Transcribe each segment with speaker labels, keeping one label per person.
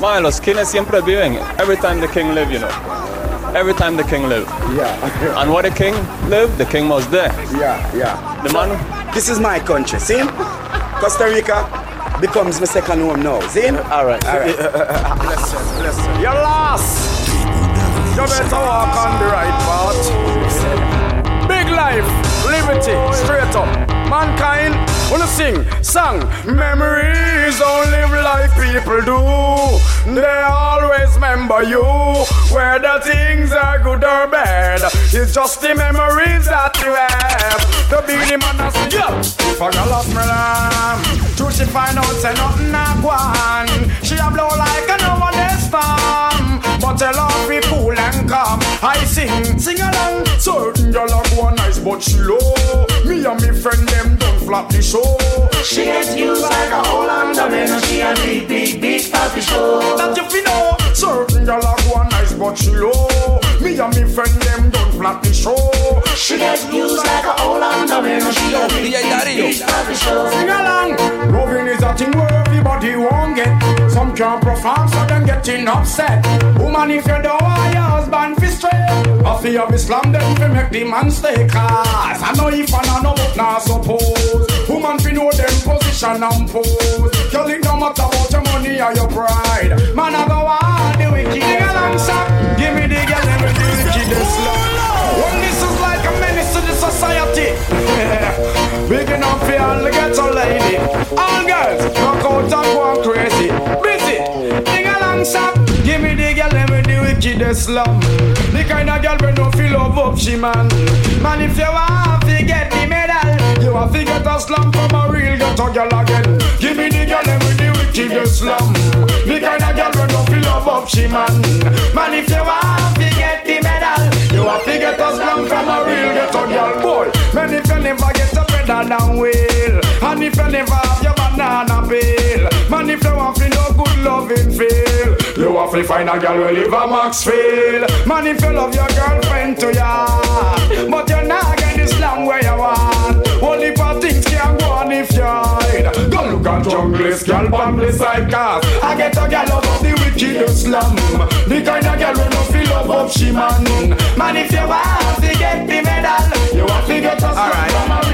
Speaker 1: Milos, king siempre viven. Every time the king live, you know. Every time the king live.
Speaker 2: Yeah.
Speaker 1: And what the king live, the king was there.
Speaker 2: Yeah, yeah.
Speaker 1: The man.
Speaker 2: This is my country, see? Costa Rica becomes my second home now, see?
Speaker 1: All right.
Speaker 2: All right.
Speaker 3: Bless you, bless you. You're lost. You better walk on the right path. Big life, liberty, straight up. Mankind, wanna sing, song. Memories don't live like people do. They always remember you. Whether things are good or bad, it's just the memories that you have. The Beenie man sing, yeah. A girl lost me lamb, true she find out say nothing a one. She a blow like a no one storm. But tell her be cool and calm. I sing, sing along. Certain girl a go nice but she low. Me and me friend them don't flop the show.
Speaker 4: She gets used like a whole and she a big, big, big papi show.
Speaker 3: That you fi know. Certain girl a go nice but she low. Me and me friend them don't flop the show.
Speaker 4: She gets used like a whole and she a big, big, big papi show.
Speaker 3: Sing along. Loving is a thing where everybody won't get. Some can't perform, so them getting upset. Woman, if you don't want your husband fi straight, I feel you Islam then fi make the man stay cause I know if I know but not suppose. Woman fi know them position and pose. Girl, it don't matter about your money or your pride. Man, I go on the wicked. Sing along, son. Give me the girl, do the wickedest love. Society. Big enough for all the ghetto lady. All girls, rock out and go crazy. Busy, sing along, son. Give me the girl, let me do wickedest love. The kind of girl we no feel love up, she man. Man, if you want to get the medal, you have to get a slum from a real ghetto girl again. Give me the girl, let me do wickedest slum. The kind of girl we no feel love up, she man. Man, if you want to get the you have to get a slum from a real ghetto girl, boy. Man, if you never get a pedal down wheel, and if you never have your banana peel, man, if you want to no good loving feel, you have to find a girl who live a Maxfield. Man, if you love your girlfriend to ya, but you're not get this long where you want. Only for things can go on if you hide. Go look at junglist, girl, bamble side cars. I get a girl out of the wicked slum. The kind of girl no up she man. Man, if you want to get the medal, you have to get a slum
Speaker 2: Alright.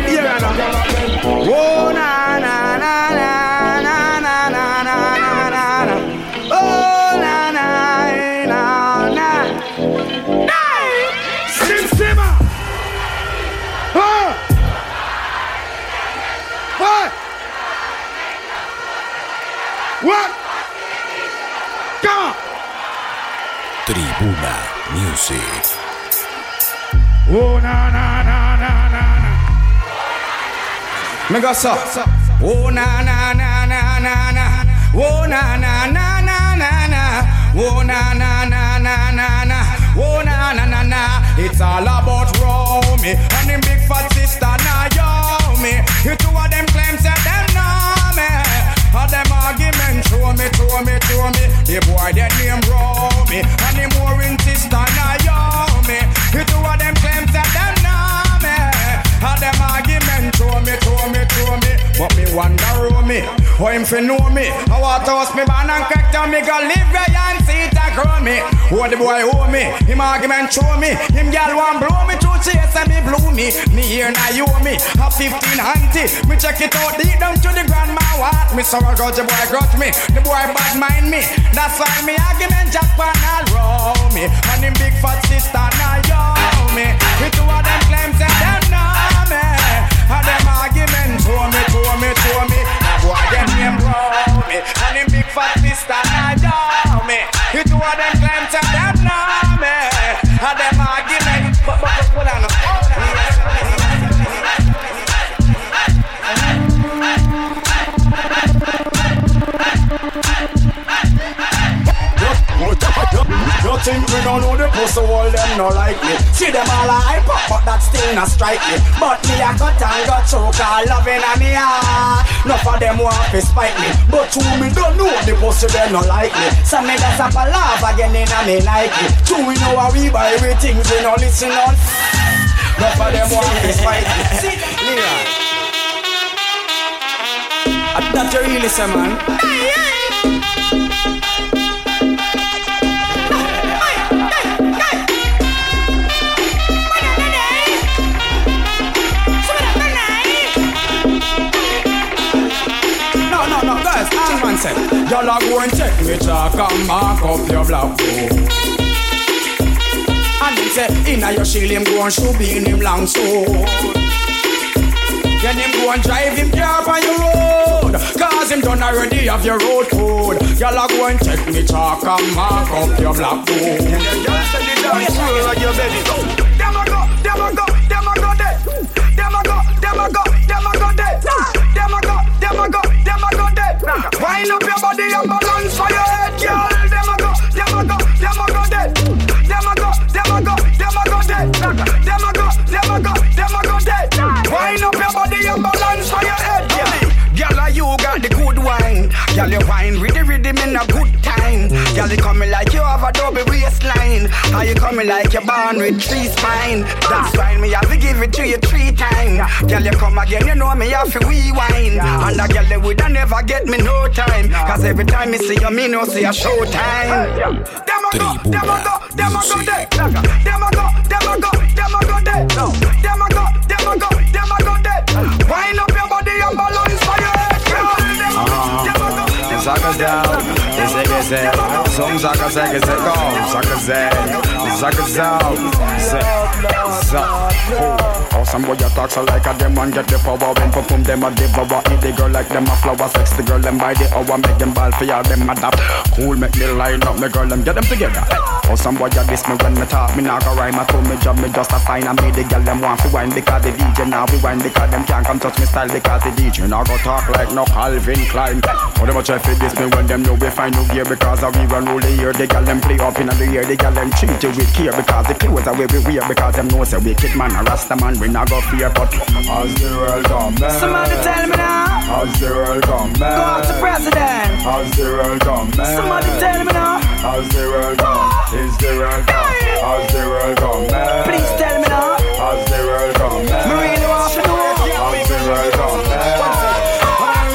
Speaker 3: Me go so. Oh na na na na na na. Oh na na na na na na. Oh na na na na na na. Oh na na na na. It's all about Romy and them big fat sister Naomi. You two of them claims that them know me. All them arguments show me, show me, show me. The boy that name Romy and the more in sister Naomi. Wonder who me, how him fi know me. I want to host me ban and crack down me go live where and see it a grow me. Who the boy owe me, him argument show me. Him gal want blow me through chase and me blew me. Me here now you me, a 15 auntie. Me check it out deep down to the grandma what. Me so I got the boy got me, the boy bad mind me. That's why me argument jack pan all row me. And him big fat sister now yo me. Me two of them What think we don't know the pussy all them no like me. See them all hype up but that still not strike me. But me a cut and got choke all loving on me heart. Enough of them want to spite me. But who me don't know the pussy them no like me. Some niggas up a laugh again in a me like me Two we know how we buy we things we no listen on. Enough of them want to spite me. See Leon That you really say man Girl, I go and take me chalk and mark up your block. Oh. And him say, inna your shield him go and shoot in him long sword. Then him go and drive him car on your road Cause him done already have your road code Y'all go and check me chalk and mark up your black book And the girl say the dance floor like your belly Them a go, them a go, them a go there Them a go, them a go, them a go there Them a go, them a go, them a go there Wind up your body and balance Girl, you wine with the rhythm in a good time. Girl, you coming like you have a double waistline. How you coming like you're born with three spine. That's why me have to give it to you three times. Girl, you come again, you know me have to rewind. And a girl, they would never get me no time. Cause every time me see you, me know see a show time. Them a go, them a go, them a go there. Them a go, them a go, them a go there. Them a go,
Speaker 5: down, que se, som saka se que se kom, saka se, saka zao, se, za, oh. some boy a talk so like a them and get the power when perform them a devour, eat the girl like them a flower, sex the girl them by the hour, make them ball for y'all them adapt, cool make me line up, me girl them get them together. Oh some boy a diss me when me talk, me not go rhyme, I told me job, me just a sign, and me the girl them want to wine because the DJ now we wine because them can't come touch me style because the DJ now go talk like no Calvin Klein. Oh them a try for this me when them know we find no gear because of we run all the year. The girl them play up in the year, the girl them treat you with care because the clothes are where we wear because them know say wicked man a rasta man we not go fear but as the world come back.
Speaker 2: Somebody tell me now.
Speaker 5: As the world come
Speaker 2: Go out to
Speaker 5: back.
Speaker 2: president.
Speaker 5: As the world come back.
Speaker 2: Somebody tell me now.
Speaker 5: As the world come, is the world come. As the world come back.
Speaker 2: Please tell me now.
Speaker 5: As the world come back.
Speaker 2: Me really want to know.
Speaker 5: As the world come back.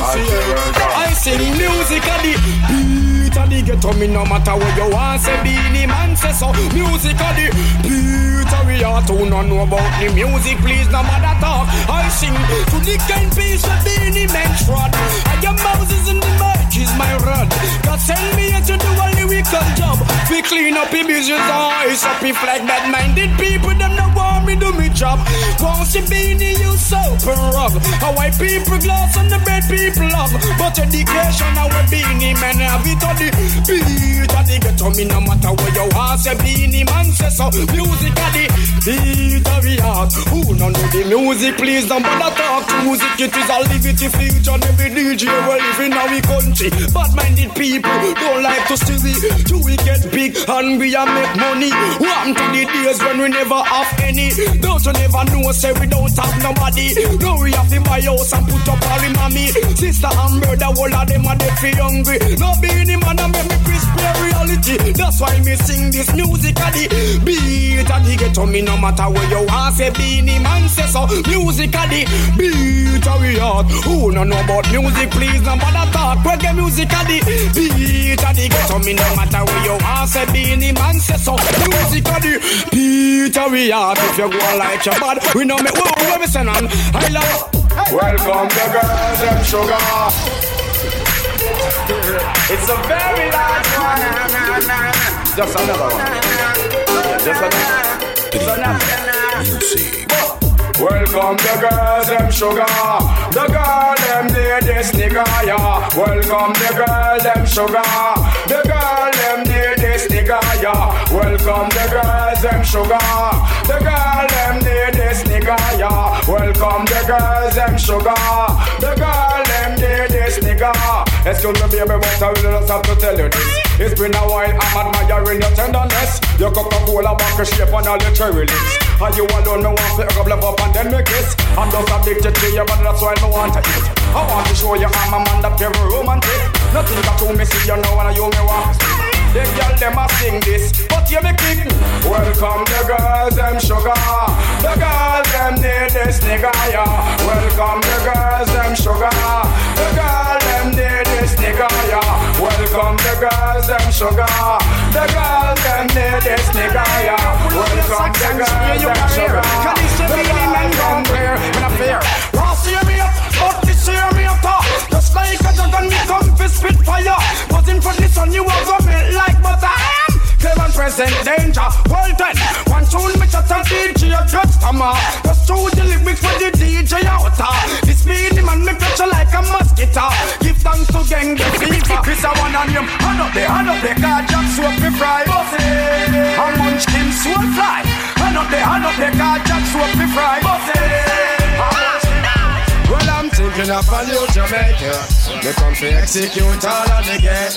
Speaker 5: As the world come
Speaker 3: I sing music at the beat of the ghetto Me no matter what you want say Beenie Man say so Music at the beat of we are to no know about the music Please no matter talk I sing to the kind piece of Beenie Man trod I am Moses in the mic is my rod God send me here to do a lyrical job. We clean up the business oh, eyes up if like bad minded people Them no want me do me job. Won't see Beenie you soap and rub How white people glass and the red people love. But education now we Beenie man have it on the beat the ghetto me no matter where you are say Beenie man say so. Music of the beat of the heart. Who no know the music? Please don't bother talk. To music It is a liberty future. Every DJ we live in our country. Bad minded people don't like to see we Do we get big and we a make money. What to the days when we never have any. Don't you never know say we don't have nobody. Now we have to buy house and put up our mommy Sister and brother all of them are dead for hungry. No being man and make me crispy reality That's why me sing this music at the beat and the ghetto. Me no matter where you want say Beenie man say so. Music at the beat of we heart Who no know about music? Please no bother talk. Reggae music at the beat of the ghetto. Me no matter where you want say Beenie man say so. Music at the beat of we heart If you go like your bad we know me Whoa, where me send on I love
Speaker 5: Welcome the girls them sugar. It's a very large one. Just another one. Yeah, just another. Music. Welcome the girls them sugar. The girl them need this nigga yeah. Welcome the girl them sugar. The girl them need this nigga yeah. Welcome the girls them sugar. The girl Excuse me baby but I really just have to tell you this. It's been a while I'm admiring your tenderness. Your Coca-Cola back shape and all your cherry lips. And you alone me want to hook up and then me kiss. I'm just addicted to you, but that's why me want to eat. I want to show you I'm a man that very romantic. Nothing got to me see you know and you me want. The girl them a sing this, but you me kick. Welcome the girls them sugar. The girls them need this nigga yeah. Welcome the girls them sugar. The girl them need nigga yeah. Welcome the girls them sugar. The girls, them need this nigga yeah. Welcome the girls them sugar.
Speaker 3: Can you see me in and down there in a fear? Hear me up, but this hear me up. Just like a dragon, me come to spit fire. But was a melt like butter. Claim present danger. Well then, one tune me shut a DJ just come up. Just through the lyrics for the DJ out. Uh. The speed man me touch like a mosquito. Give thanks to gang the fever. This a one on him. Hand up the hand up the car jack soap me fry. Bossy. And munchkin soul fly. Hand up the hand up the car jack soap me fry. Bossy. Thinking of a new Jamaica. Me come to execute all of the gang.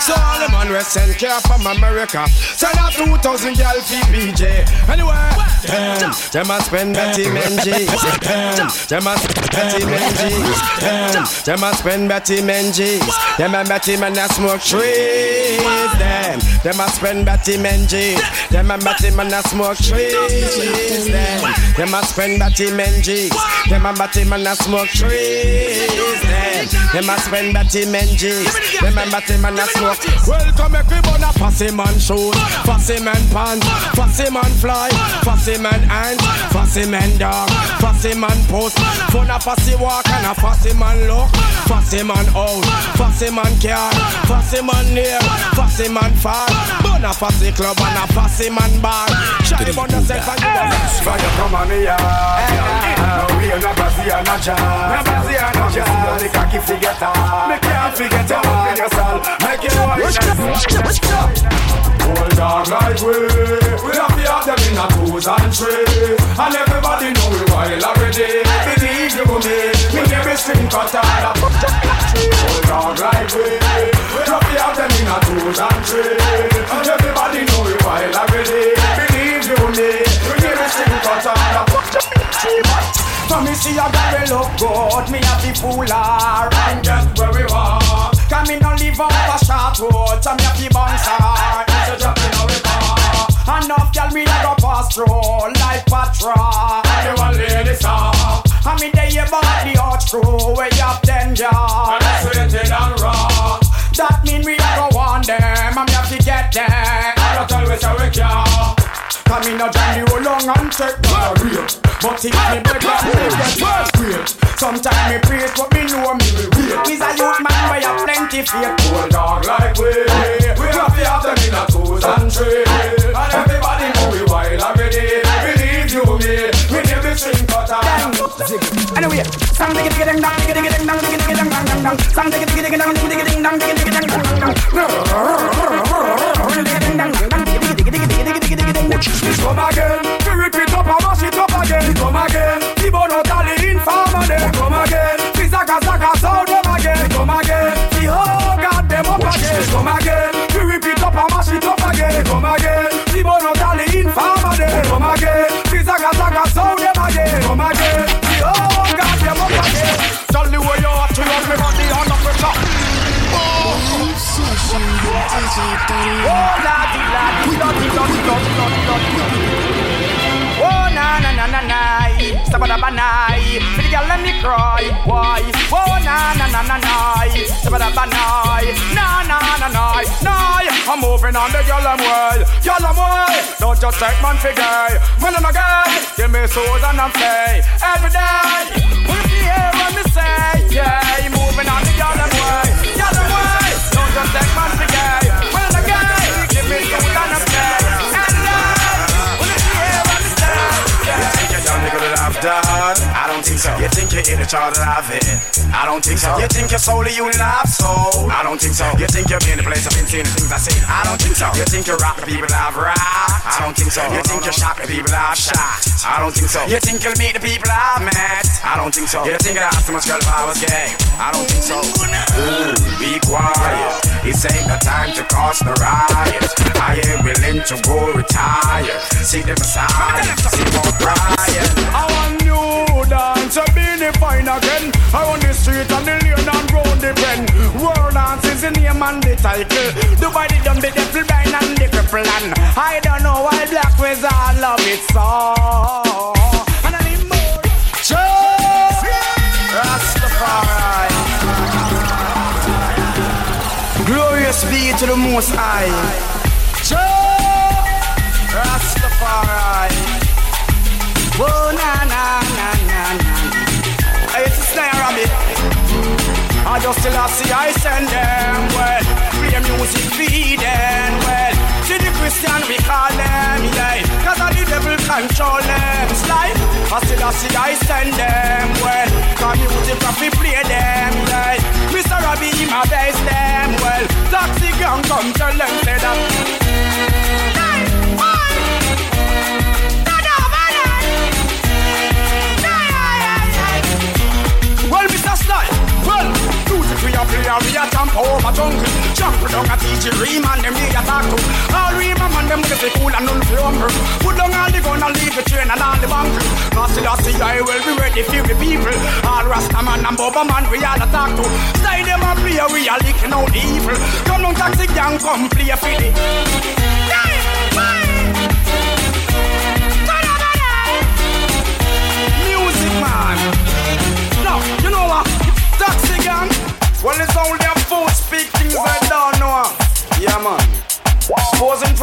Speaker 3: So all the man we send care from America. Send out 2,000 gal for PJ. Anyway, damn, them a spend Betty Menji. Damn, them a spend Betty Menji. Damn, them a spend Betty Menji. Them a Betty man a smoke trees. Them, them a spend Betty Menji. Them a Betty man a smoke trees. Them, them a spend Betty Menji. Them a Betty man a smoke trees. Them, them a spend Betty Menji. Them a Betty man a smoke. Welcome everyone a fussy man shoes, fussy man pants, fussy man fly, fussy man ant, fussy man dog, fussy man post. Fun a fussy walk and a fussy man look, fussy man out, fussy man car, fussy man near, fussy man far. Bun a fussy club and a fussy man bar. Try bun yourself and you a
Speaker 5: Fire come on me yard. We are not Brazil and a jar. Not Brazil and a jar. Cocky forget her. Me can't forget her. Up in your soul. Make you wine Hold dog like we. We have to have them in a twos and three. And everybody know we wild already. Believe you me. Me never string cut out. Hold dog like we. We have to have them in a twos and three.
Speaker 3: See a girl we look good, me have to fool her
Speaker 5: And get where we want.
Speaker 3: Come me no live on a short road, so me have to bounce her
Speaker 5: So jump in our car.
Speaker 3: Enough girl me a go pass through like patrol
Speaker 5: You want lady song.
Speaker 3: And me dey about the arch crew way up danger
Speaker 5: And that's waiting and raw.
Speaker 3: That mean we a go want them, and me have to get them
Speaker 5: I don't we say we can.
Speaker 3: Come in a journey roll long and check my real But if me break up, me get first grade Sometimes me praise, but me know me will wait He's a youth man where you plenty faith
Speaker 5: Hold dog like we. We have to have them in a twos and three. And everybody know we wild already. Believe you me. We never string cut out.
Speaker 3: Anyway, sang digga digga ding dong, digga digga ding dong, digga digga ding dong dong dong. Sang digga digga ding dong, digga ding dong. Ding dong dong dong, digga.
Speaker 5: We come again. We rip it up and mash it up again. We come again.
Speaker 3: The bono tally informer
Speaker 5: We
Speaker 3: them.
Speaker 5: come again.
Speaker 3: The zaga zaga sound them again.
Speaker 5: We come again.
Speaker 3: The whole god them up again.
Speaker 5: We come again.
Speaker 3: Na. Sabadabanai. Na, na, na, na, na. I'm moving on the I'm way. I'm way. Don't just take man for gay. Man, I'm a guy. Give me soul and I'm play. Every day. Will you hear what me say? Yeah, moving on the I'm way. I'm way. Don't just take man for gay. Man, I'm a guy. Give me soul and I'm play. Every day. Will you hear what me say? Yeah.
Speaker 5: think you're young nigga that I've done? Don't think so. You think you're in the chart that I've hit? I don't think so. You think you're solely you and I've sold? I don't think so. You think you've been the place I've been seeing things I see? I don't think so. You think you rock the people I've rocked? I don't think so. You think you shock the people I've shot? I don't think so. You think you'll meet the people I've met? I don't think so. You think I'd ask much girl if I was gay? I don't think so. Ooh, be quiet. This ain't the time to cause the riot. I ain't willing to go retire. See the Messiah, see more Brian.
Speaker 3: I want new dance, a be defined again. I want the street and the lane and round the bend. World dance is the name and the title. The dumb, the devil blind and the cripple and I don't know why black all love it so. And I need more. Joe Rastafari. Glorious be to the Most High. Joe Rastafari. Oh, na na na I just still I see I send them. Well, play music feeding. Well, See the Christian we call them. Yeah, cause I the devil control them. It's like I still I see I send them. Well, cause music we play them. Yeah, Mr. Robbie my base them. Well, toxic young come tell them say that. We a play and we a jump over oh, jungle. Jump down a teach ream and them oh. we a talk to. All ream a man them with the cool and none oh. humble. Put down all the gun and leave the train and all the bunker. Nasty Lassie, I will be ready for the people. All Rasta man and Bubba man we a talk to. Slide them a play, we a licking out the evil. Come on, taxi gang, come play for the.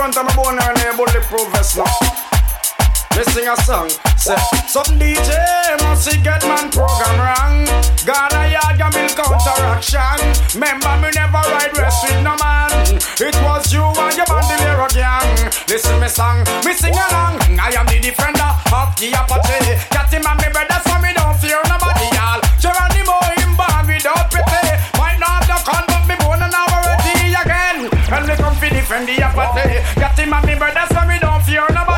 Speaker 3: Of my bone and a bulletproof vest now. Me a song, say Some DJ must get man program wrong. God a yard can build counteraction Remember me never ride rest with no man. It was you and your bandolero gang. Listen me song, me sing along. I am the defender of the Apache Got him me brothers so me don't fear no y'all defend the Apache Got him and me brothers so we don't fear nobody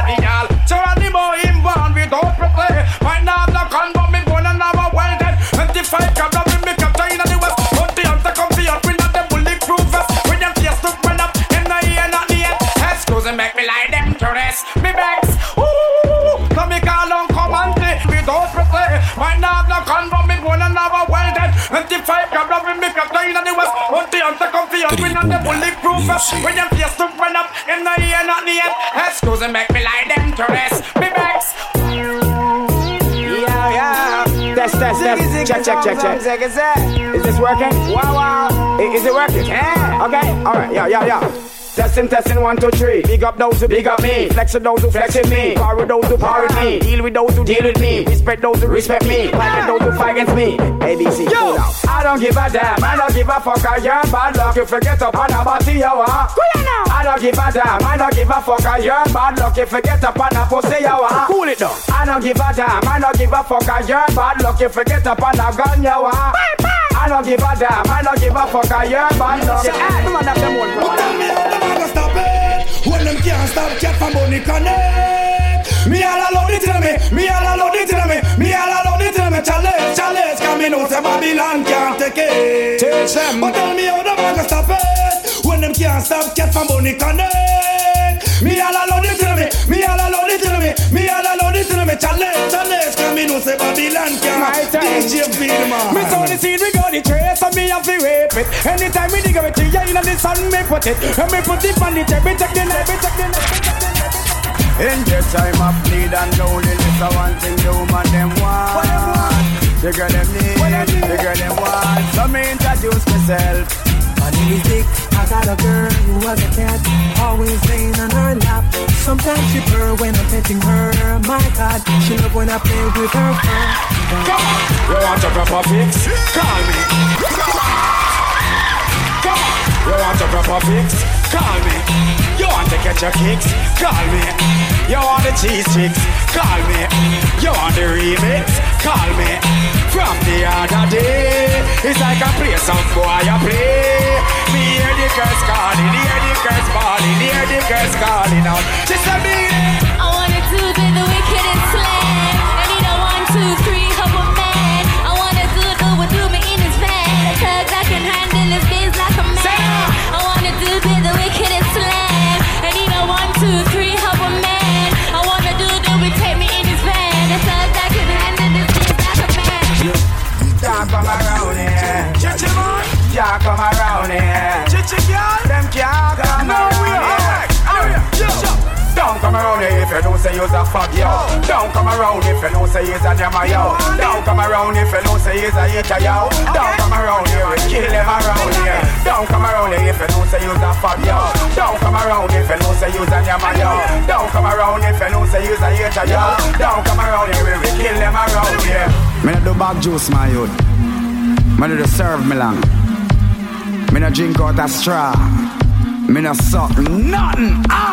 Speaker 3: fi up in the bulletproof vest
Speaker 6: uh,
Speaker 3: When them face look run up in the ear not the head Excuse me make me lie them to rest Me vex
Speaker 7: Yeah, yeah. Test, test, test. Check, check, check, check. Is this working? Wow, wow. Is it working? Yeah. Okay. All right. Yeah, yeah, yeah. Testing, testing, one, two, three. Big up those who big up me. Flex with those who flex with me. Power with those who power with me. Deal with those who deal with me. Respect those who respect me. Fight with those who fight against me. ABC. Yo. I don't give a damn. I don't give a fuck. I you're bad luck. You forget up on a body, you are. I don't give a damn. I don't give a fuck. I you're bad luck. You forget up on a pussy, you are. Cool it down. I don't give a damn. I don't give a fuck. I you're bad luck. You forget up on a gun, you are. I don't give a damn. I don't give a fuck. I you're bad luck. Yeah, come on, that's them one.
Speaker 3: But tell me how them a go stop it? When them can't stop cat from Bunny Connect. Me all alone it tell me. Me all alone it tell me. Me all alone it tell me. Challenge, challenge Cause me know oh, say Babylon can't take it. Teach them But tell me how them a go stop it. When them can't stop cat from Bunny Connect. Me all alone it tell me. Me all alone it tell me. Me all alone me Challenge, challenge Cause me know say Babylon
Speaker 7: My
Speaker 3: can't
Speaker 7: time.
Speaker 3: DJ Bill man
Speaker 7: Me saw the seed, we got the trace, and me have to rape it. Anytime we dig a tree, in the sun, me put it. And me put it on the table, we check the night, we check the night.
Speaker 3: In their time of need and loneliness, I want thing the woman them want. The girl them need, the girl them want. So me introduce myself.
Speaker 8: Name Dick. I got a girl who was a cat, always laying on her lap. Sometimes she purr when I'm petting her. My God, she love when I play with her fur.
Speaker 3: You want a proper fix? Call me. Come on. You want a proper fix? Call me. You want to catch your kicks? Call me. You want the cheese sticks? Call me. You want the remix? Call me. From the other day, it's like I play some boy I play. Me hear the girls calling, hear the girls bawling, hear the girls calling out. Just a minute.
Speaker 9: I wanna do the, the wicked and slam. I need a one, two, three, a man. I wanna do the with do me in his van. A tug that can handle his biz like a man. I wanna do the, the wicked and slam.
Speaker 3: Can't come around here. Chichi man. Can't come around here. Chichi girl. Them can't come no, around here. Don't come around here if you don't say you're a fuck yo. Don't come around if you don't say you're a jammer yo. Don't come around if you don't say you're a hater yo. Don't come around here and kill them around here. Don't come around here if you don't say you're a fuck yo. Don't come around if you don't say you're a jammer yo. Don't come around if you don't say you're a hater yo. Don't come around here and kill them around here. Me no do bag juice, my youth. Me no do serve me long. Me no drink out a straw. Me no suck nothing on.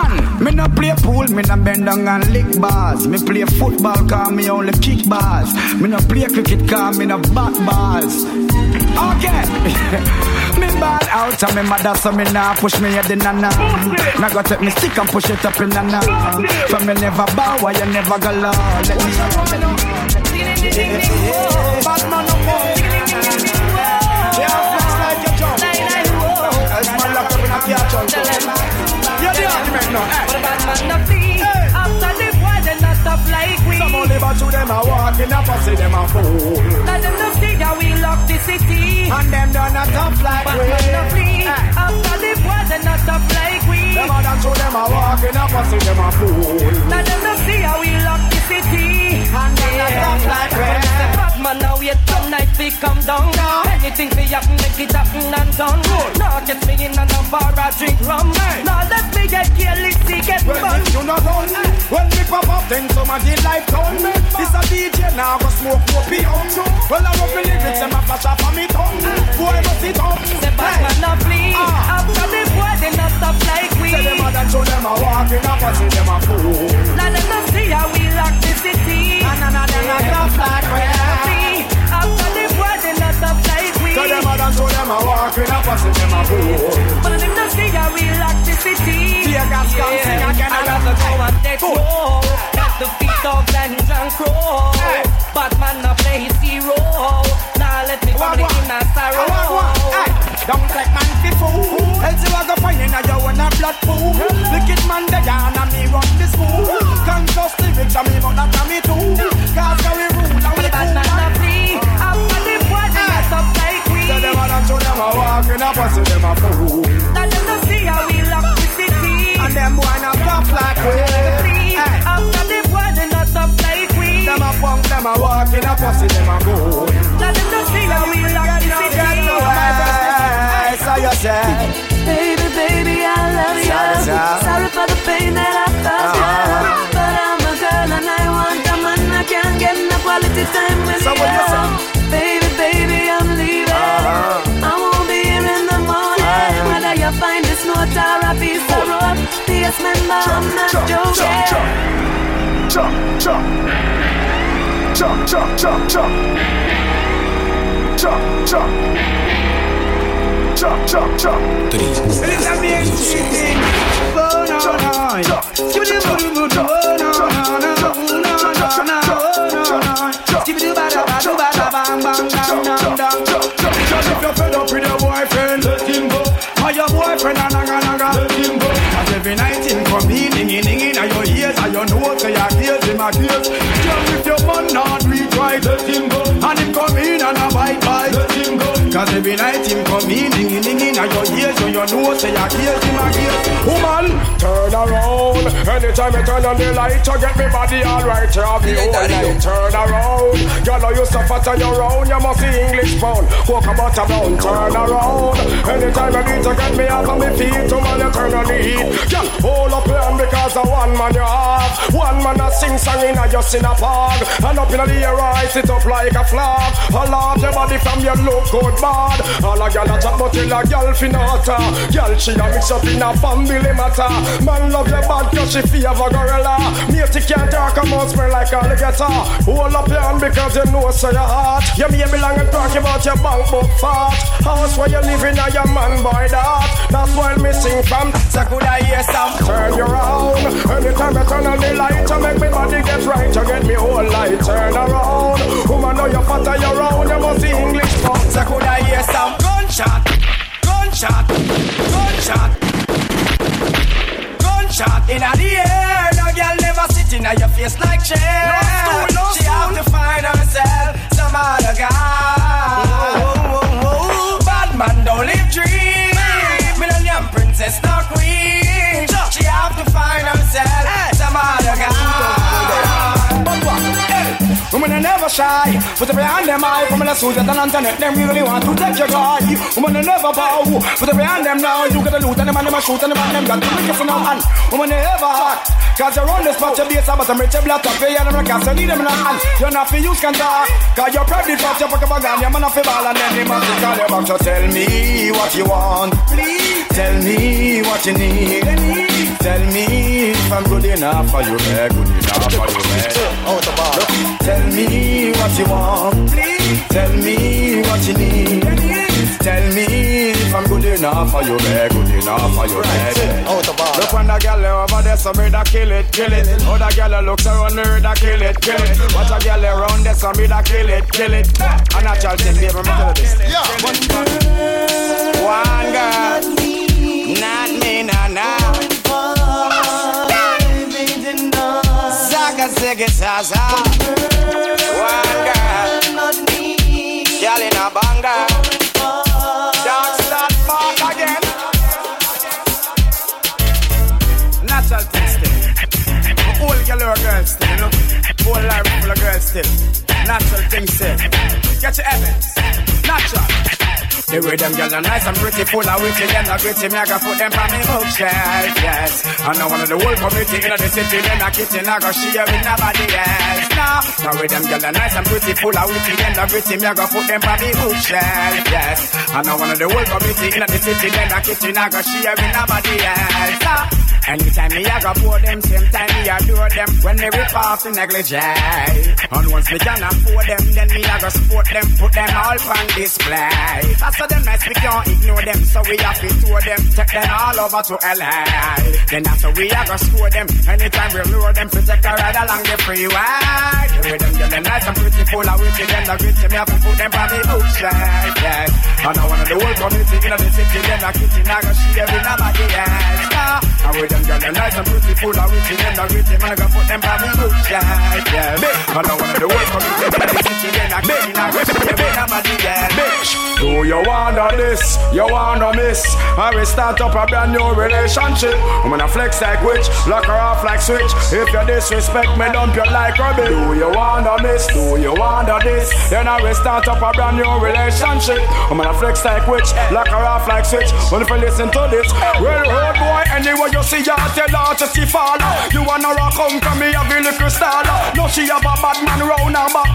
Speaker 3: Me no play pool, me no bend down and lick bars. Me play football, cause me only kick bars. Me no play cricket, cause me no bat balls. Okay. me ball out and me mother so me nah push me head in a nah. Now go take me stick and push it up in a nah. For me never bow, why you never go low. Let me, me. Bad. To them a walk in a pussy, them a fool.
Speaker 6: Let them no see that we lock the city.
Speaker 3: And them done a tough like
Speaker 6: Bad
Speaker 3: we.
Speaker 6: man no flee. After the boy, stop like we.
Speaker 3: Them a done to them a walk in a pussy, them a fool.
Speaker 6: Let them no see how we lock the city.
Speaker 3: And them a tough like we.
Speaker 6: Bad man now wait tonight we come down. Anything we happen, make it happen and done. Now get me in and a bar, I drink rum. Now let me get careless, see get
Speaker 3: When
Speaker 6: fun.
Speaker 3: you not done, when we pop up, then somebody like done. This a DJ now, go smoke opium. Well, I hope the lyrics them a flash off of me tongue. Boy, must it up.
Speaker 6: The bad man no flee.
Speaker 3: Ah.
Speaker 6: After the they not stop like we.
Speaker 3: Say them a done to them a walk in a pussy, them a fool.
Speaker 6: Let them not see how we lock the city.
Speaker 3: And none of them a tough like we.
Speaker 6: After the boy, they not stop like we.
Speaker 3: Say them a done to them a walk in a pussy, them a fool.
Speaker 6: But them not see how we lock the city.
Speaker 3: Tear gas can sing again
Speaker 6: I
Speaker 3: and
Speaker 6: rather go and take
Speaker 3: Go.
Speaker 6: The feet of and Crow.
Speaker 3: Hey.
Speaker 6: Batman no play his hero. Now let me come in a sorrow.
Speaker 3: Hey, Don't take man fi fool Else you a go find in a you in a blood pool Wicked man they down and me run the school Conscious lyrics and me that a me too Cause we rule and we
Speaker 6: the bad man
Speaker 3: cool
Speaker 6: no flee. After the boy, not stop like we.
Speaker 3: Say them a done to them a walk in a pussy them a fool
Speaker 6: Let them see how we lock the city.
Speaker 3: And them not tough like we a punk them a walk in a pussy them a
Speaker 6: Let them not see we lock the
Speaker 3: Get
Speaker 6: city.
Speaker 3: no way, so you say
Speaker 7: Baby, baby, I love you.
Speaker 3: Sorry,
Speaker 7: for the pain that I caused
Speaker 3: Uh-huh.
Speaker 7: you. But I'm a girl and I want a man. I can't get no quality time with
Speaker 3: So
Speaker 7: you.
Speaker 3: what you say?
Speaker 7: Baby, baby, I'm leaving.
Speaker 3: Uh-huh.
Speaker 7: I won't be here in the morning. Whether you find this note or a piece of road. Yes, member, I'm not joking.
Speaker 10: Chop, chop. Chop, chop, chop, chop. Chop, chop. Chop, chop, chop.
Speaker 3: It's a big cheating Oh no no Skibidi bidi bidi Oh no no no Oh no no no Oh no no Skibidi bada bada bada bang bang dang dang dang Just if you're fed up with your boyfriend Let him go Or your boyfriend a naga naga Let him go Cause every night him come in Dinging dinging in your ears And you know say your ears him a tears Just if your man not right Let him go And him come in and a bite bite Let him go Cause every night him come in Dinging dinging in your ears So you know say your ears him a tears
Speaker 10: Woman, turn around. Anytime you turn on the light, you get me body alright. You have whole night. Turn around. Girl, you suffer to your own. You must see English pound. Walk about a brown. Turn around. Anytime you need to get me off of my feet, woman, you turn on the heat. Girl, hold up your because of one man you have. One man a sing song in a a park. And up in the air, I sit up like a flag. I love your body from your look good bad. All a girl a chat, but till a girl finata. Uh. Girl, she a mix up in a family matter. Man love your bad cause she favor gorilla. Matey can't talk about smell like alligator. Hold up your because you know so your heart. You may be long and talk about your bank book fat. House where you living, in a your man boy that. That's why me sing from.
Speaker 3: So could I hear some
Speaker 10: Turn you around. Anytime I turn on the light, you make me body get right. You get me whole light. Turn around. Woman, know you fat and you round. You must see English talk.
Speaker 3: So could I hear some gunshot Gunshot Gunshot Gunshot in the air No girl never sit in your face like chair
Speaker 10: No stool, no
Speaker 3: She have to find herself some other guy Oh, oh, oh, Bad man don't live dream Millennium princess not queen She have never shy, put up your hand them high From the suit and internet, them really want to take your guy Women are never bow, put up your hand them now You get a loot and them and them a shoot and them and them got to make it for no hand Women are never hot, Cause you run this patch of base, but I'm rich and black up. You never can need them in the hand. You're not for use can talk. Cause you're probably fat, you're fucking bag you're man off the ball, and then they must call you back. So tell me what you want, please. Tell me what you need. Tell me if I'm good enough for you, man. Good enough for you, eh. man. Tell me what you want, please. Tell me what you need. Tell me if I'm good enough for you, man. Good enough for you, man. Look when the girl over there, so me da kill it, kill it. Other girl looks around me, da kill it, kill it. Watch a girl around there, so me da kill it, kill it. A natural thing, baby, me tell you this. One girl, one girl, not me, nah, nah. Zaga, ziggy, zaza. Old girl still, you know. Old life full of girls still. Natural thing still. Get your evidence. Natural. The way them girls are nice and pretty, full of witty, them not gritty, me I got put them on me bookshelf, yes. I know one of the whole community in the city, them a kitchen, I got share with nobody else. Nah, the way them girls are nice and pretty, full of witty, them not gritty, me I got put them on me bookshelf, yes. I know one of the whole community in the city, them a kitchen, I got share with nobody else. Nah. Anytime me I go pour them, same time me adore them. When me rip off the negligee, and once me can afford them, then me I go support them, put them all on display. That's so them nice, we can't ignore them, so we have to tour them, take them all over to LA. Then that's how we I go score them. Anytime we lure them, to take a ride along the freeway. The them get them nice and pretty, full of witty, them the gritty, me have to put them on the bookshelf. Yeah, And I of the whole community in the city, them the kitchen, I go share with nobody else. I with them them girl, nice and pretty, full of witty, them the gritty, I go put them on me bookshelf. Yeah, And I of the whole community in the city, them the kitchen, I go share with nobody else. Do you wanna this? You wanna miss? I will start up a brand new relationship. I'm gonna flex like witch, lock her off like switch. If you disrespect me, dump you like rubbish. Do you wanna miss? Do you wanna this? Then I will start up a brand new relationship. I'm gonna flex like witch, lock her off like switch. Well, if you listen to this, well, road boy, anyway you see her, tell her to see fall. You wanna rock home, come me have a star. No, she have a bad man round her back.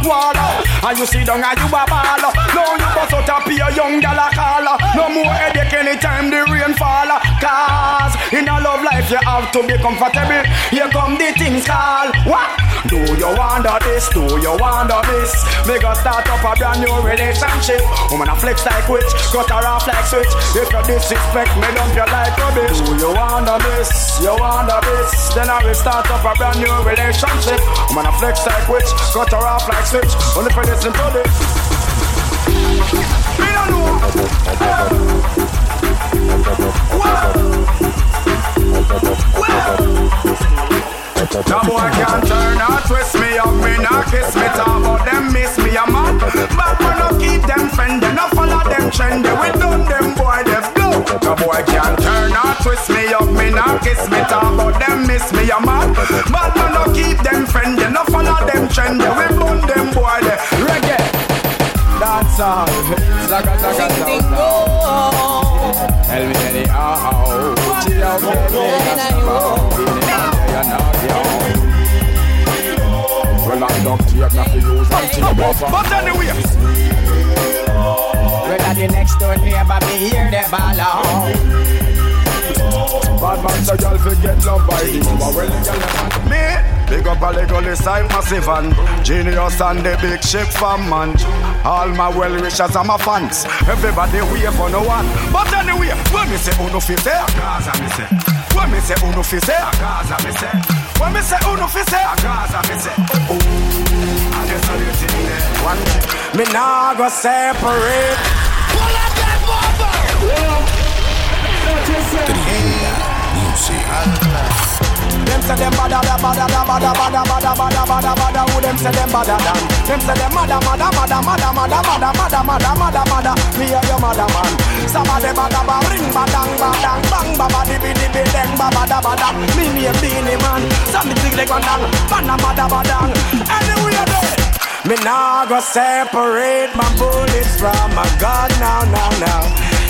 Speaker 3: And you see and you a ball. No, you bust out a young gal a call. No more headache anytime the rain fall. Cause in a love life you have to be comfortable. Here come the things call. What? Do you wonder this? Do you wonder this? Me go start up a brand new relationship. Woman a flex like witch, cut her off like switch. If you disrespect me, dump you like rubbish. Do you wonder this? You wonder this? Then I will start up a brand new relationship. Woman a flex like witch, cut her off like switch. Only for listen to this. No. Boy can turn or twist me up, me not kiss me them miss me man. But no keep them friend, they no follow them trend. They will done them boy turn or twist me up, me not kiss me talk about them miss me a man. But man no keep them friend, they no follow them trend. They will done them boy they reggae. That's all. Zaga zaga zaga. Tell me anyhow. Ah, oh. She out there, oh. well, I'm not here, not to use until But anyway, well, the next door neighbor be here, the ball out. Bad man, so y'all forget love by the Well, y'all Me? Big up a little I'm massive and genius and the big ship from man. All my well wishers and my fans. Everybody wait for no one. But anyway, when me say uno fi say, Gaza me say. When me say uno fi say, Gaza me say. When me say uno fi say, Gaza me say. Oh, I just a little thing there. One me nah go separate. Pull up that bumper. Them say them bada da bada da bada bada bada bada bada bada Who them say them bada dan Them say them mada mada mada mada mada mada mada mada mada mada. Me and your mother man. Somebody bada ba ring badang badang bang baba dibi dibi deng baba da badang Me name Beenie Man. Something big like badang Bada bada badang Anyway there me nah go separate my bullets from my gun now, now, now.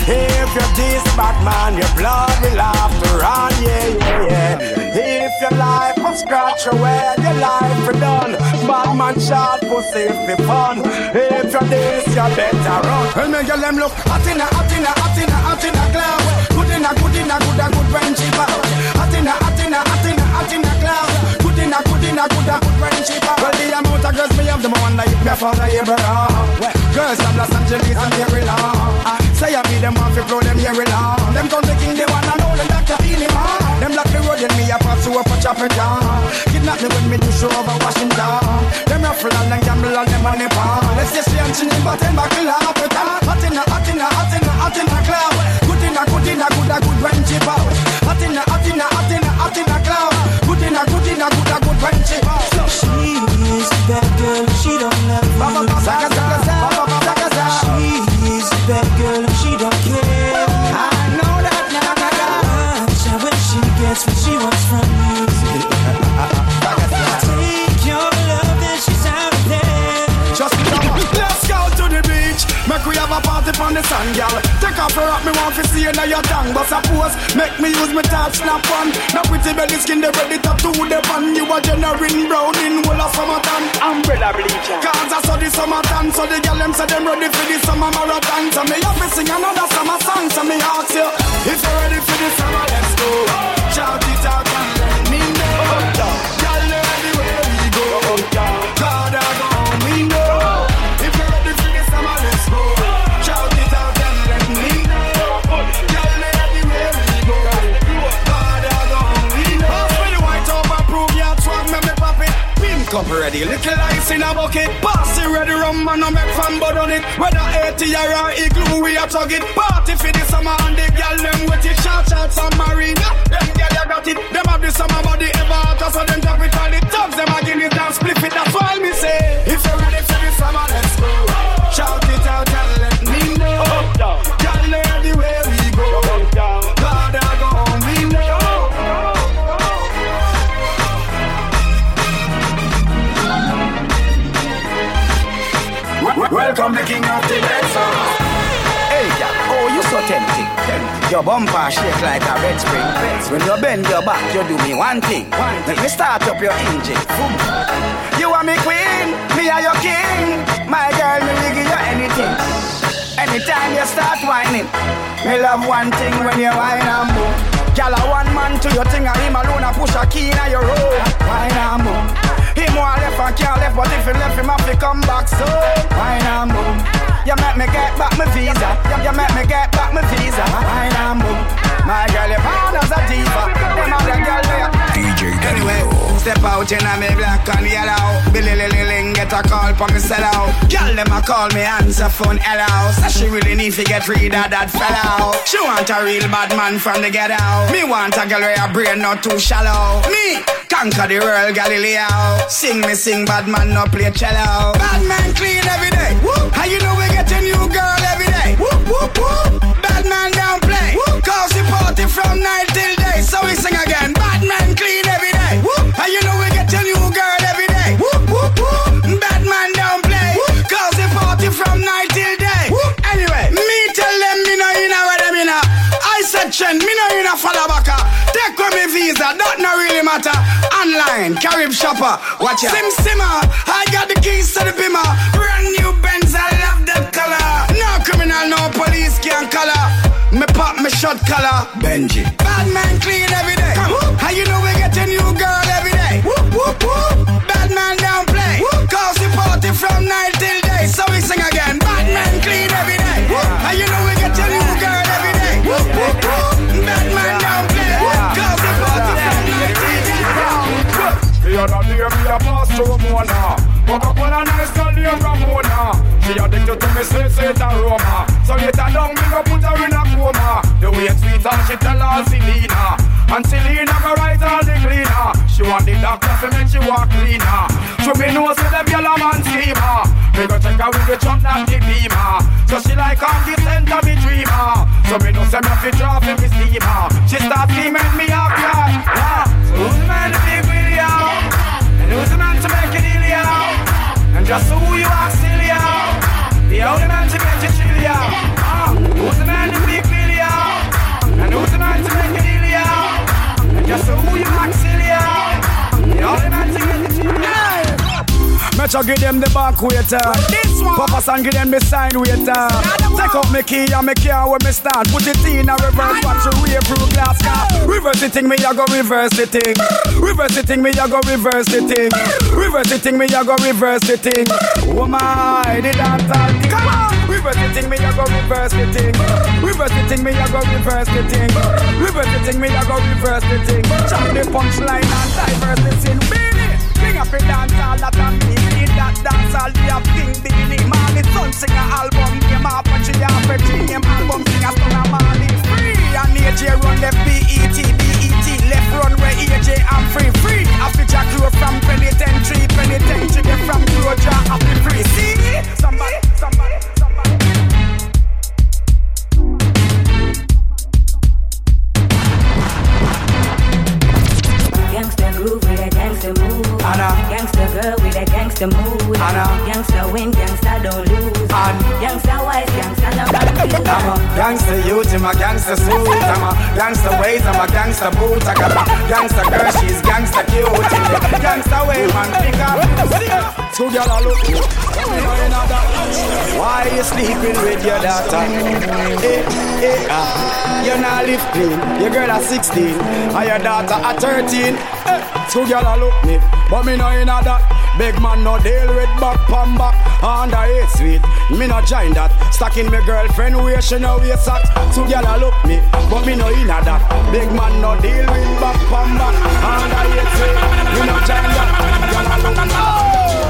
Speaker 3: If you're this bad man, your blood will have to run, yeah, yeah, yeah. If your life
Speaker 7: scratch away your life for done. Bad man shot pussy for fun. If you're this, you better run.
Speaker 3: Well, me girl them look hot in a, hot in a, hot in a, hot in a cloud. Good in a, good in a, good a, good when she bow. Hot in a, hot in a, hot in a, hot in a cloud. Good in a, good in a, good a, good when she bow. Well, the amount of girls me have, them wonder if me father Abraham. Girls from Los Angeles and Maryland. Say I be them off, you blow them here along. Them come the king, they wanna know them doctor on. Them block the road and me a pass to up a chop it down. Kidnap me when me do show over Washington. Them ruffle and them gamble and them money palm. Let's just see I'm chinning but them back off it Hot in a, hot in a, hot in a, hot in a cloud. Want to see you now your tongue. But suppose, make me use my touch, snap on. Now pretty belly skin, they ready to do the pan. You are generating brown in whole of summertime.
Speaker 7: Umbrella bleacher.
Speaker 3: Cause I saw the summertime, so the girl them say them ready for the summer marathon. So me have to sing another summer song. So me ask you, if you're ready for the summer, let's go. Shout it out up ready, little ice in a bucket. Pass it ready, rum and no make fun but on it. Whether 80 or igloo, we a tug it. Party for the summer and the girl them with it. Short shots and marina, them girl you got it. Them have the summer body ever hotter, so them drop it all the
Speaker 7: Your bumper shake like a red spring. When you bend your back, you do me one thing. Let me start up your engine. Boom. You are me queen, me are your king. My girl, me will give you anything. Anytime you start whining, me love one thing when you whine and move. Girl, a one man to your thing, and him alone a push a key in your room. Whine and move. Him want left and can't left, but if he left him, have to come back. So whine and move. You make me get back my visa. You, you make me get back my visa. Whine and move. My girl, you born as a diva. Them other girl there.
Speaker 3: Anyway, step out in a me black and yellow. Billy get a call from me sell out. Girl them a call me answer phone hello. So she really need to get rid of that fellow. She want a real bad man from the ghetto. Me want a girl where her brain not too shallow. Me conquer the world Galileo. Sing me sing bad man no play cello. Bad man Carib shopper, watch out. Sim Simma, I got the keys to the bimmer. Brand new Benz, I love that color. No criminal, no police can color. Me pop me shot color. Benji. Bad man clean every day. Come on. How you know we get a new girl every day? Whoop, whoop, whoop. Bad man don't play. Whoop. Cause we party from night till day. So we sing again.
Speaker 5: Woke up on a nice girl named Ramona She addicted to me sweet, sweet aroma. So later down me go put her in a coma. The way it's sweet and she tell her Selena. And Selena go write all the cleaner. She want the doctor to make she walk cleaner. So me know say them a man schemer Me go check her with the truck not the beamer. So she like on the center me dreamer. So me know say me have to drop me steamer. She start screaming me up yeah, Just who you are, still, yo? The only man to get you chill, yo. Ah, who's the man to big bill, yo? And who's the man to make it deal, yo? And just who you are,
Speaker 7: Nacho give them the back waiter.
Speaker 3: Uh, this one.
Speaker 7: Papa San give them the sign waiter. Uh, Take out me key and me car where me start. Put it in a reverse, watch you wave through glass car. Reverse the thing, me I go reverse the thing. Reverse the thing, me I go reverse the thing. Reverse the thing, me I go reverse the thing. Oh my, the dance Come on. Reverse the thing, me I go reverse the thing. Reverse the thing, me I go reverse the thing. Reverse the thing, me I go reverse the thing. Chop the punchline and diverse the scene. Of the dance all that me. In that dance all we have King Beenie. Marley Son sing a album name up and she have a dream album sing a song of Marley. Free and AJ run left BET left run where AJ I'm free free. Fit your clothes from penitentiary penitentiary from Georgia be free. See somebody somebody.
Speaker 11: Gangsta groove with a gangsta move.
Speaker 7: Anna.
Speaker 11: Gangsta girl with a gangsta mood.
Speaker 7: Anna.
Speaker 11: Gangsta win, gangsta don't lose.
Speaker 7: And
Speaker 11: Gangsta wise, gangsta no confuse.
Speaker 7: I'm a gangster youth in my gangster suit. I'm a gangster ways, I'm a gangster boot. I got a gangster girl, she's gangster cute. Gangster way, man, pick up. Two girl a look. Why you sleeping with your daughter? Eh, eh, ah. You not live. Your girl at 16, and your daughter at 13. Eh, two girl a look me, but me no inna that. Big man no deal with back pan back under eight sweet. Me no join that. Stacking me girlfriend where she no wear socks. Two gyal a look me, but me no inna that. Big man no deal with back pan back under eight sweet. Me no join that. Gyal a look me.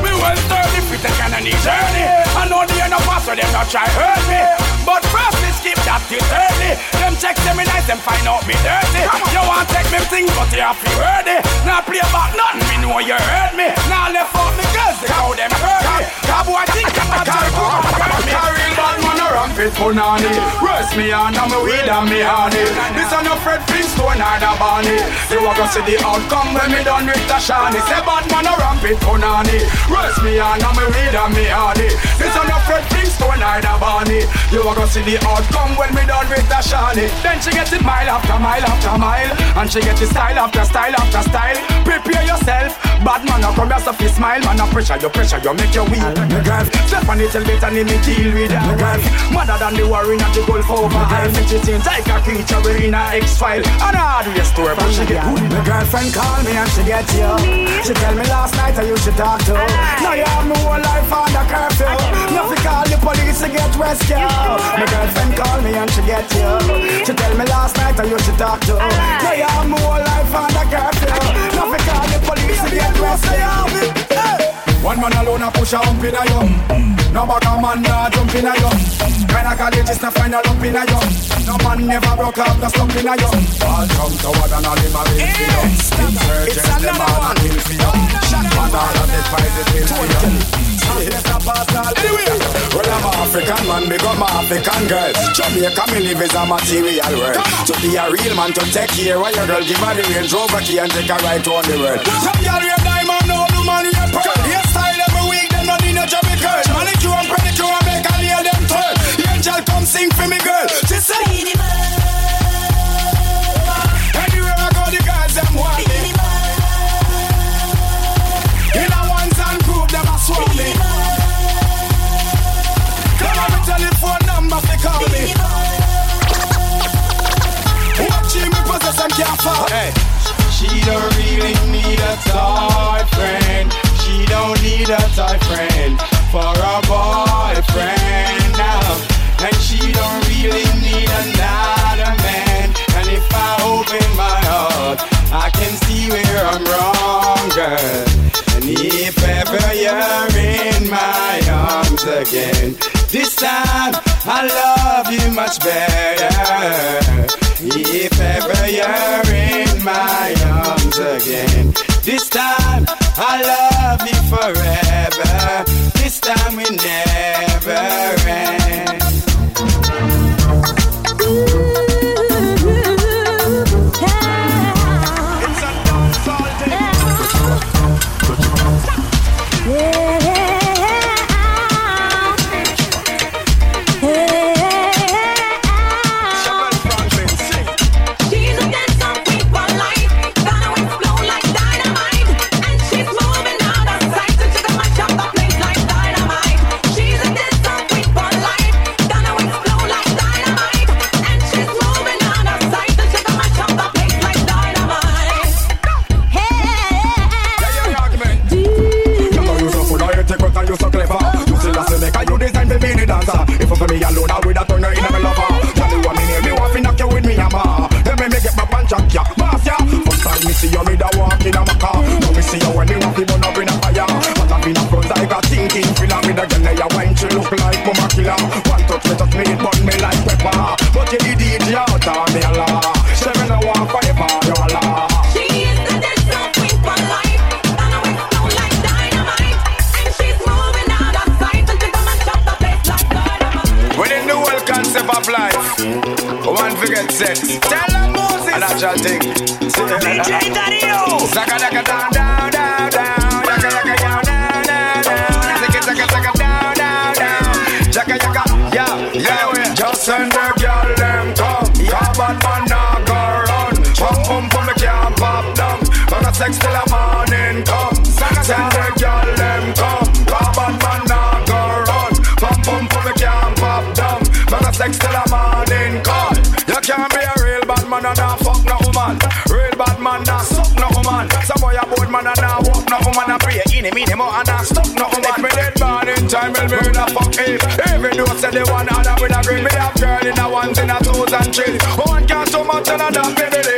Speaker 3: Me well sturdy, fit and can any journey. I know they no pass, so them not try hurt me. But first, me skip that till early. Them check them me nice, them find out me dirty. You want take me thing, but you have to heard it. Now play back nothing, me know you heard me. Now left out me girls, they how them hurt me. Cause boy think I'm not try to hurt me. Bad man a rampant punani. Roast me on, and me weed and me honey. This a no Fred Flintstone or the Barney. You a go see the outcome when me done with the shiny. Say bad man a rampant punani. Roast me on, and me weed and me honey. This a no Fred Flintstone or the Barney. You a go see the outcome when we done with the shiny. Then she get it mile after mile after mile, and she get it style after style after style. Prepare yourself, bad man a come here so fi smile, man a pressure you pressure you make you weak. Me girl, step on it till better than me deal with her. Me girl, mother than the warring at the Gulf over. I make she seems like a creature we in a X file. And I a hardware store, but she get good. My girlfriend call me and she get you. She tell me last night I you to talk to. Now you have my whole life under curfew. You have to call the police to get rescue. My girlfriend call me and she get you. She tell me last night I you should talk to. Now you have my whole life under curfew. You have to call the police to get rescue. Hey. One man alone a push a hump in a yum. No back a man nah jump in a yum. Kinda college is not find a lump in a yum. No man never broke up no slump in a yum. All come to what and all him a real for yum. Insurgents them all a kill for yum. And all of the fight the kill for yum. Anyway, well I'm African man, big up my African girls. Jamaica me live is a material world. To be a real man, to take care of your girl, give her the Range Rover key and take her right around the world. Some girl wear diamond, no do money and pearl. Hairstyle every week, them not need no Jamaican. Manicure and pedicure make a nail them turn. Angel come sing for me girl. She say. man and I walk, no woman I pray. In him, in more, and I stop, no woman. If me dead man in time, will me in a fuck if. Every door said the one other with a green. Me have girl in a ones in a twos and threes. One can't do much and another baby.